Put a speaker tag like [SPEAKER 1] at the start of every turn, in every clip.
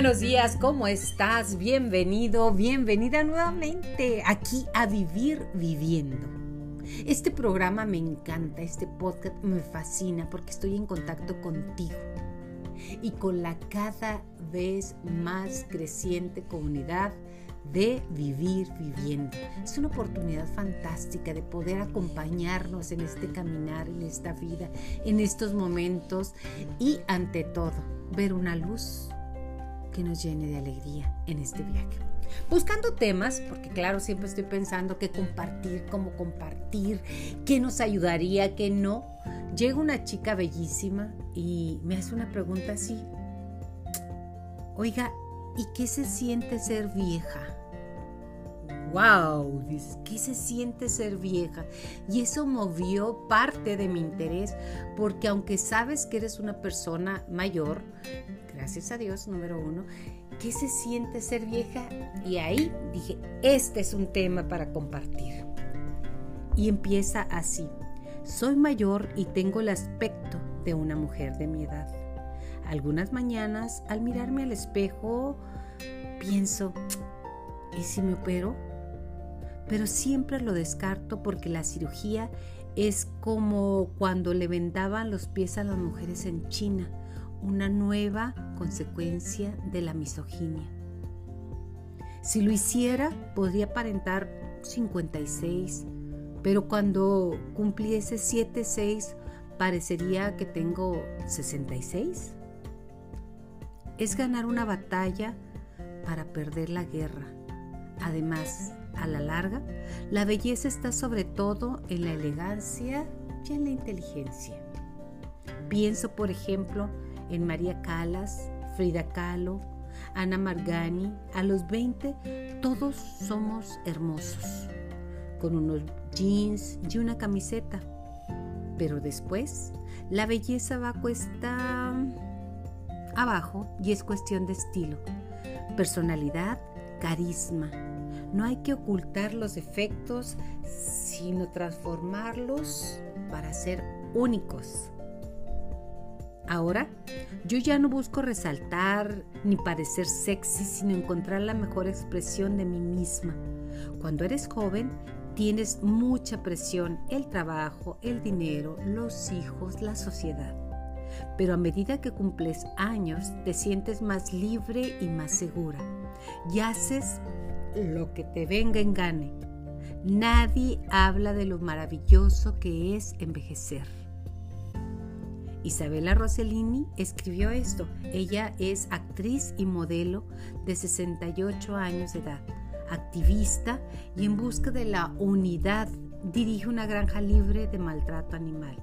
[SPEAKER 1] Buenos días, ¿cómo estás? Bienvenido, bienvenida nuevamente aquí a Vivir Viviendo. Este programa me encanta, este podcast me fascina porque estoy en contacto contigo y con la cada vez más creciente comunidad de vivir viviendo. Es una oportunidad fantástica de poder acompañarnos en este caminar, en esta vida, en estos momentos y ante todo ver una luz que nos llene de alegría en este viaje. Buscando temas, porque claro, siempre estoy pensando qué compartir, cómo compartir, qué nos ayudaría, qué no. Llega una chica bellísima y me hace una pregunta así. Oiga, ¿y qué se siente ser vieja? Wow, ¿qué se siente ser vieja? Y eso movió parte de mi interés, porque aunque sabes que eres una persona mayor, gracias a Dios, número uno, ¿qué se siente ser vieja? Y ahí dije, este es un tema para compartir. Y empieza así, soy mayor y tengo el aspecto de una mujer de mi edad. Algunas mañanas, al mirarme al espejo, pienso, ¿y si me opero? Pero siempre lo descarto porque la cirugía es como cuando le vendaban los pies a las mujeres en China, una nueva consecuencia de la misoginia. Si lo hiciera, podría aparentar 56, pero cuando cumpliese 7-6, parecería que tengo 66. Es ganar una batalla para perder la guerra. Además, a la larga, la belleza está sobre todo en la elegancia y en la inteligencia. Pienso, por ejemplo, en María Calas, Frida Kahlo, Ana Margani. A los 20 todos somos hermosos, con unos jeans y una camiseta. Pero después, la belleza va cuesta abajo y es cuestión de estilo, personalidad, carisma, no hay que ocultar los defectos, sino transformarlos para ser únicos. Ahora, yo ya no busco resaltar ni parecer sexy, sino encontrar la mejor expresión de mí misma. Cuando eres joven, tienes mucha presión, el trabajo, el dinero, los hijos, la sociedad. Pero a medida que cumples años, te sientes más libre y más segura. Y haces lo que te venga en gane. Nadie habla de lo maravilloso que es envejecer. Isabela Rossellini escribió esto. Ella es actriz y modelo de 68 años de edad, activista y en busca de la unidad dirige una granja libre de maltrato animal.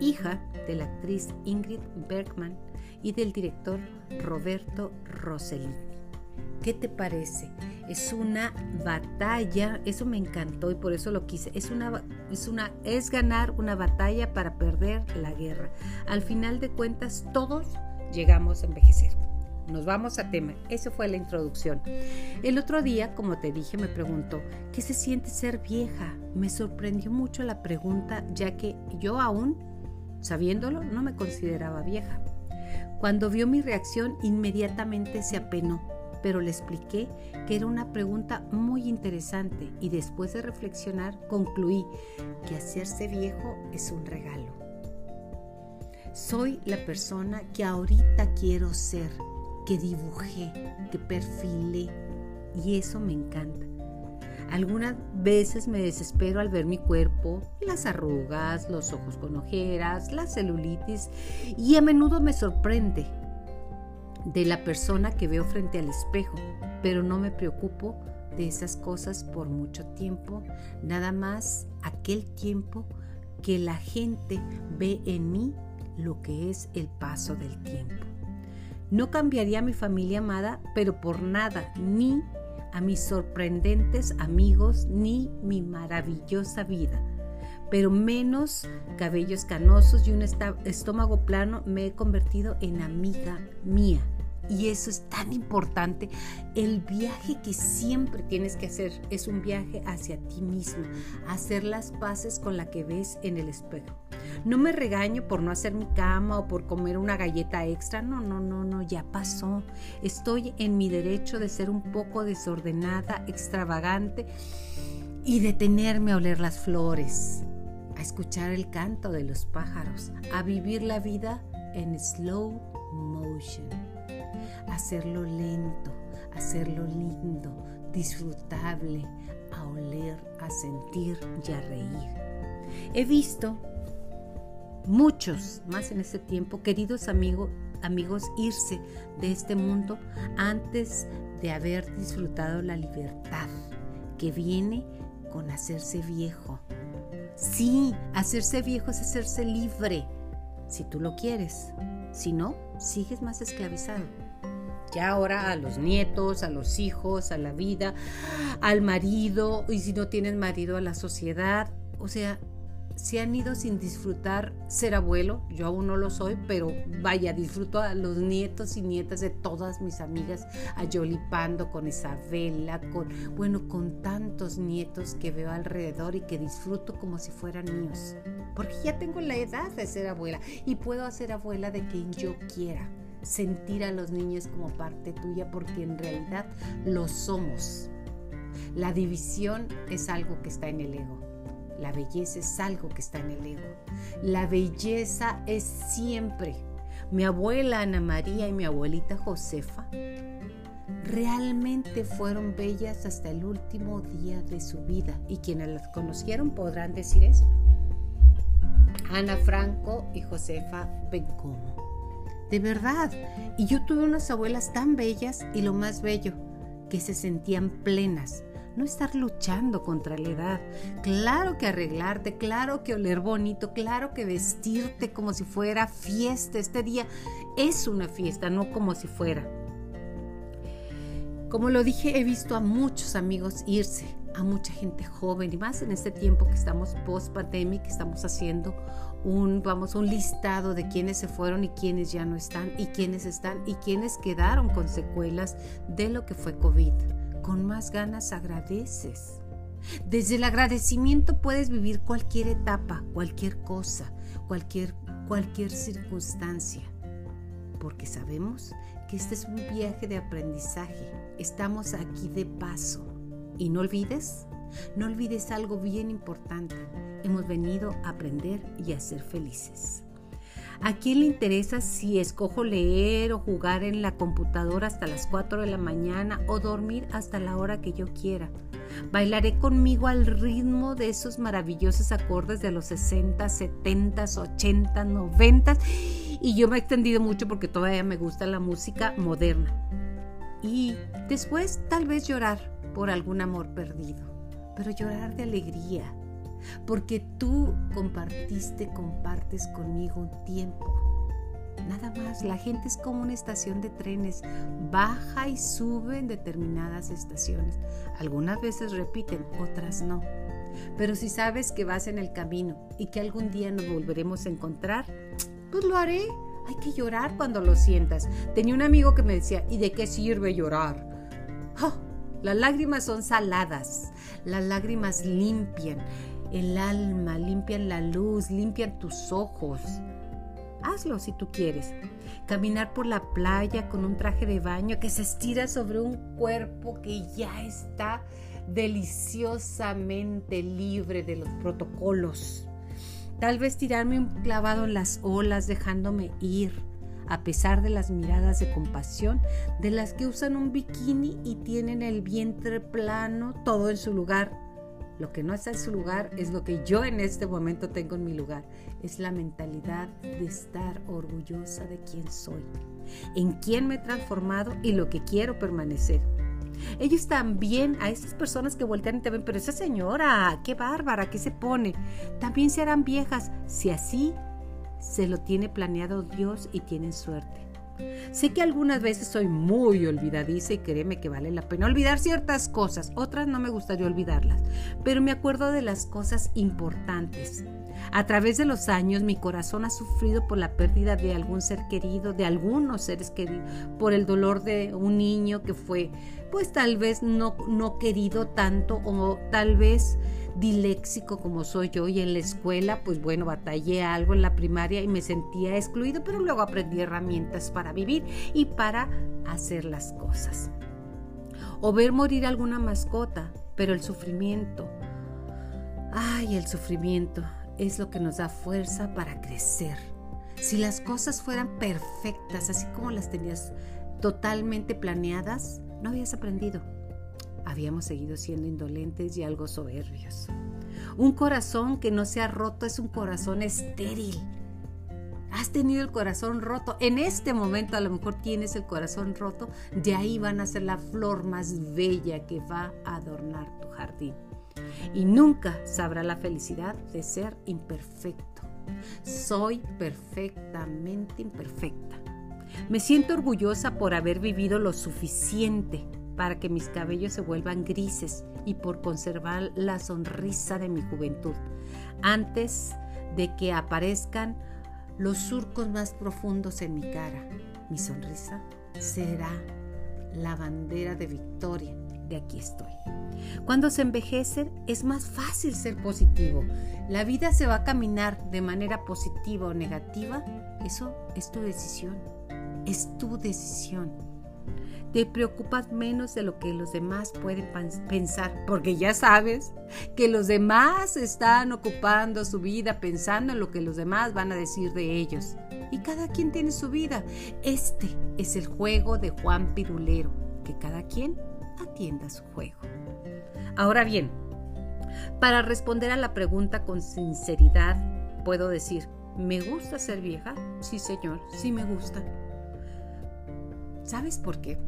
[SPEAKER 1] Hija de la actriz Ingrid Bergman y del director Roberto Rossellini. ¿Qué te parece? Es una batalla, eso me encantó y por eso lo quise. Es una, es una, es ganar una batalla para perder la guerra. Al final de cuentas, todos llegamos a envejecer. Nos vamos a tema. Eso fue la introducción. El otro día, como te dije, me preguntó, ¿qué se siente ser vieja? Me sorprendió mucho la pregunta, ya que yo aún, sabiéndolo, no me consideraba vieja. Cuando vio mi reacción, inmediatamente se apenó pero le expliqué que era una pregunta muy interesante y después de reflexionar concluí que hacerse viejo es un regalo. Soy la persona que ahorita quiero ser, que dibujé, que perfilé y eso me encanta. Algunas veces me desespero al ver mi cuerpo, las arrugas, los ojos con ojeras, la celulitis y a menudo me sorprende de la persona que veo frente al espejo, pero no me preocupo de esas cosas por mucho tiempo, nada más aquel tiempo que la gente ve en mí lo que es el paso del tiempo. No cambiaría mi familia amada, pero por nada, ni a mis sorprendentes amigos, ni mi maravillosa vida. Pero menos cabellos canosos y un estómago plano me he convertido en amiga mía Y eso es tan importante. El viaje que siempre tienes que hacer es un viaje hacia ti mismo, hacer las paces con la que ves en el espejo. No me regaño por no hacer mi cama o por comer una galleta extra. No, no, no, no, ya pasó. Estoy en mi derecho de ser un poco desordenada, extravagante y detenerme a oler las flores, a escuchar el canto de los pájaros, a vivir la vida en slow motion, hacerlo lento, hacerlo lindo, disfrutable, a oler, a sentir y a reír. He visto muchos, más en ese tiempo, queridos amigos, amigos, irse de este mundo antes de haber disfrutado la libertad que viene con hacerse viejo. Sí, hacerse viejo es hacerse libre, si tú lo quieres. Si no, sigues más esclavizado. Ya ahora a los nietos, a los hijos, a la vida, al marido, y si no tienes marido, a la sociedad. O sea, se han ido sin disfrutar ser abuelo, yo aún no lo soy, pero vaya, disfruto a los nietos y nietas de todas mis amigas, a Yolipando, con Isabela, con, bueno, con tantos nietos que veo alrededor y que disfruto como si fueran míos, porque ya tengo la edad de ser abuela y puedo hacer abuela de quien yo quiera, sentir a los niños como parte tuya, porque en realidad lo somos. La división es algo que está en el ego. La belleza es algo que está en el ego. La belleza es siempre. Mi abuela Ana María y mi abuelita Josefa realmente fueron bellas hasta el último día de su vida. Y quienes las conocieron podrán decir eso. Ana Franco y Josefa Bencomo. De verdad. Y yo tuve unas abuelas tan bellas y lo más bello, que se sentían plenas, no estar luchando contra la edad. Claro que arreglarte, claro que oler bonito, claro que vestirte como si fuera fiesta. Este día es una fiesta, no como si fuera. Como lo dije, he visto a muchos amigos irse, a mucha gente joven y más en este tiempo que estamos post pandemia, que estamos haciendo un vamos un listado de quienes se fueron y quienes ya no están y quienes están y quienes quedaron con secuelas de lo que fue COVID con más ganas agradeces. Desde el agradecimiento puedes vivir cualquier etapa, cualquier cosa, cualquier, cualquier circunstancia, porque sabemos que este es un viaje de aprendizaje. Estamos aquí de paso. Y no olvides, no olvides algo bien importante. Hemos venido a aprender y a ser felices. ¿A quién le interesa si escojo leer o jugar en la computadora hasta las 4 de la mañana o dormir hasta la hora que yo quiera? Bailaré conmigo al ritmo de esos maravillosos acordes de los 60, 70, 80, 90 y yo me he extendido mucho porque todavía me gusta la música moderna. Y después tal vez llorar por algún amor perdido, pero llorar de alegría, porque tú compartiste, compartes conmigo un tiempo. Nada más, la gente es como una estación de trenes, baja y sube en determinadas estaciones. Algunas veces repiten, otras no. Pero si sabes que vas en el camino y que algún día nos volveremos a encontrar, pues lo haré. Hay que llorar cuando lo sientas. Tenía un amigo que me decía, ¿y de qué sirve llorar? ¡Oh! Las lágrimas son saladas, las lágrimas limpian, el alma, limpian la luz, limpian tus ojos. Hazlo si tú quieres. Caminar por la playa con un traje de baño que se estira sobre un cuerpo que ya está deliciosamente libre de los protocolos. Tal vez tirarme un clavado en las olas dejándome ir, a pesar de las miradas de compasión de las que usan un bikini y tienen el vientre plano, todo en su lugar lo que no está en su lugar es lo que yo en este momento tengo en mi lugar. Es la mentalidad de estar orgullosa de quién soy, en quién me he transformado y lo que quiero permanecer. Ellos también, a esas personas que voltean y te ven, pero esa señora, qué bárbara, ¿qué se pone? También serán viejas si así se lo tiene planeado Dios y tienen suerte. Sé que algunas veces soy muy olvidadiza y créeme que vale la pena olvidar ciertas cosas, otras no me gustaría olvidarlas, pero me acuerdo de las cosas importantes. A través de los años mi corazón ha sufrido por la pérdida de algún ser querido, de algunos seres queridos, por el dolor de un niño que fue pues tal vez no, no querido tanto o tal vez diléxico como soy yo. Y en la escuela pues bueno batallé algo en la primaria y me sentía excluido pero luego aprendí herramientas para vivir y para hacer las cosas. O ver morir alguna mascota, pero el sufrimiento, ay el sufrimiento, es lo que nos da fuerza para crecer. Si las cosas fueran perfectas, así como las tenías totalmente planeadas, no habías aprendido. Habíamos seguido siendo indolentes y algo soberbios. Un corazón que no se ha roto es un corazón estéril. Has tenido el corazón roto. En este momento a lo mejor tienes el corazón roto. De ahí van a ser la flor más bella que va a adornar tu jardín y nunca sabrá la felicidad de ser imperfecto. Soy perfectamente imperfecta. Me siento orgullosa por haber vivido lo suficiente para que mis cabellos se vuelvan grises y por conservar la sonrisa de mi juventud antes de que aparezcan los surcos más profundos en mi cara. Mi sonrisa será la bandera de victoria de aquí estoy. Cuando se envejece es más fácil ser positivo. La vida se va a caminar de manera positiva o negativa. Eso es tu decisión. Es tu decisión. Te preocupas menos de lo que los demás pueden pensar, porque ya sabes que los demás están ocupando su vida pensando en lo que los demás van a decir de ellos. Y cada quien tiene su vida. Este es el juego de Juan Pirulero, que cada quien atienda su juego. Ahora bien, para responder a la pregunta con sinceridad, puedo decir, ¿me gusta ser vieja? Sí, señor, sí me gusta. ¿Sabes por qué?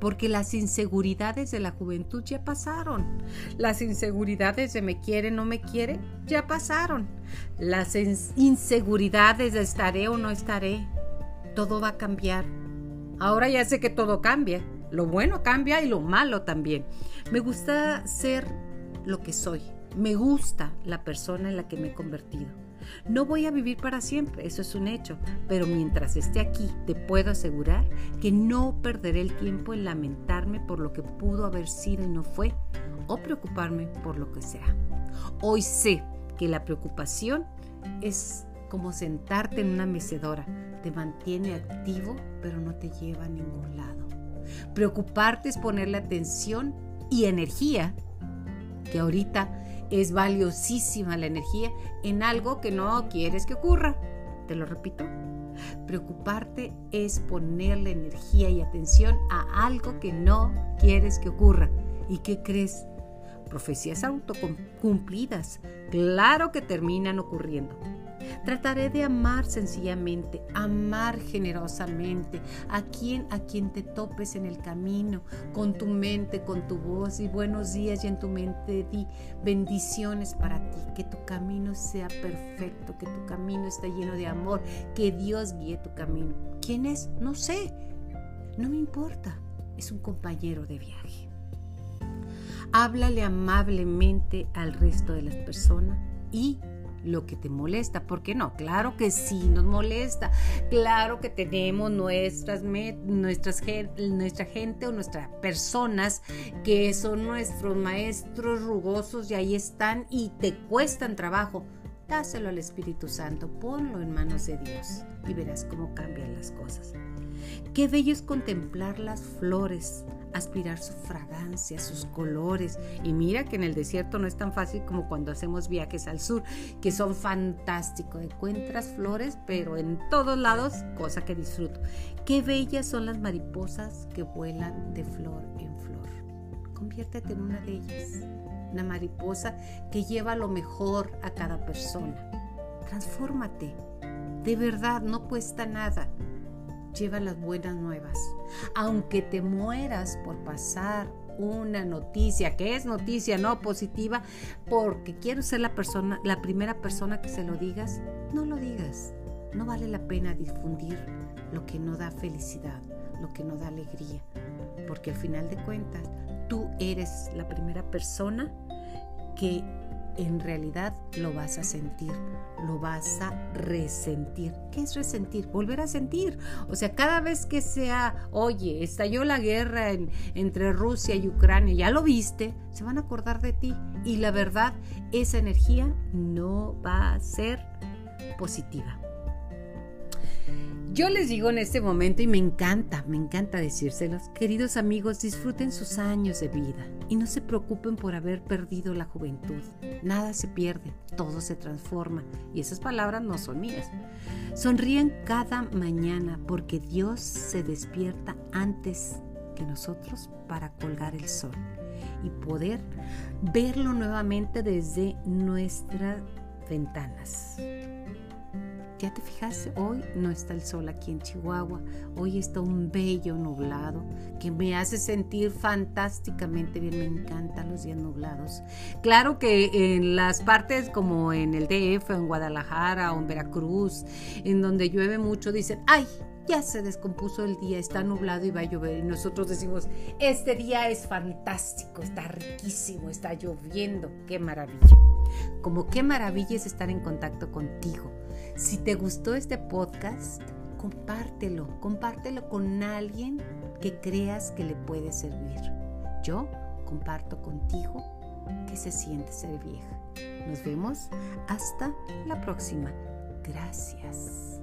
[SPEAKER 1] Porque las inseguridades de la juventud ya pasaron. Las inseguridades de me quiere, no me quiere, ya pasaron. Las inseguridades de estaré o no estaré, todo va a cambiar. Ahora ya sé que todo cambia. Lo bueno cambia y lo malo también. Me gusta ser lo que soy. Me gusta la persona en la que me he convertido. No voy a vivir para siempre, eso es un hecho, pero mientras esté aquí te puedo asegurar que no perderé el tiempo en lamentarme por lo que pudo haber sido y no fue, o preocuparme por lo que será. Hoy sé que la preocupación es como sentarte en una mecedora, te mantiene activo, pero no te lleva a ningún lado. Preocuparte es ponerle atención y energía, que ahorita es valiosísima la energía, en algo que no quieres que ocurra. Te lo repito. Preocuparte es ponerle energía y atención a algo que no quieres que ocurra. ¿Y qué crees? Profecías autocumplidas. Claro que terminan ocurriendo. Trataré de amar sencillamente, amar generosamente a quien a quien te topes en el camino, con tu mente, con tu voz y buenos días y en tu mente di bendiciones para ti, que tu camino sea perfecto, que tu camino esté lleno de amor, que Dios guíe tu camino. ¿Quién es? No sé. No me importa. Es un compañero de viaje. Háblale amablemente al resto de las personas y lo que te molesta. ¿Por qué no? Claro que sí nos molesta. Claro que tenemos nuestras, nuestras nuestra gente o nuestras personas que son nuestros maestros rugosos y ahí están y te cuestan trabajo. Dáselo al Espíritu Santo, ponlo en manos de Dios y verás cómo cambian las cosas. Qué bello es contemplar las flores, aspirar su fragancia, sus colores. Y mira que en el desierto no es tan fácil como cuando hacemos viajes al sur, que son fantásticos. Encuentras flores, pero en todos lados, cosa que disfruto. Qué bellas son las mariposas que vuelan de flor en flor. Conviértete en una de ellas, una mariposa que lleva lo mejor a cada persona. Transfórmate. De verdad, no cuesta nada lleva las buenas nuevas. Aunque te mueras por pasar una noticia, que es noticia no positiva, porque quiero ser la persona, la primera persona que se lo digas, no lo digas. No vale la pena difundir lo que no da felicidad, lo que no da alegría, porque al final de cuentas tú eres la primera persona que en realidad lo vas a sentir, lo vas a resentir. ¿Qué es resentir? Volver a sentir. O sea, cada vez que sea, oye, estalló la guerra entre Rusia y Ucrania, ya lo viste, se van a acordar de ti. Y la verdad, esa energía no va a ser positiva. Yo les digo en este momento y me encanta, me encanta decírselos, queridos amigos, disfruten sus años de vida y no se preocupen por haber perdido la juventud. Nada se pierde, todo se transforma y esas palabras no son mías. Sonríen cada mañana porque Dios se despierta antes que nosotros para colgar el sol y poder verlo nuevamente desde nuestras ventanas. Ya te fijas, hoy no está el sol aquí en Chihuahua, hoy está un bello nublado que me hace sentir fantásticamente bien, me encantan los días nublados. Claro que en las partes como en el DF, en Guadalajara o en Veracruz, en donde llueve mucho, dicen, ay, ya se descompuso el día, está nublado y va a llover. Y nosotros decimos, este día es fantástico, está riquísimo, está lloviendo, qué maravilla. Como qué maravilla es estar en contacto contigo si te gustó este podcast, compártelo, compártelo con alguien que creas que le puede servir. Yo comparto contigo que se siente ser vieja. Nos vemos hasta la próxima. Gracias.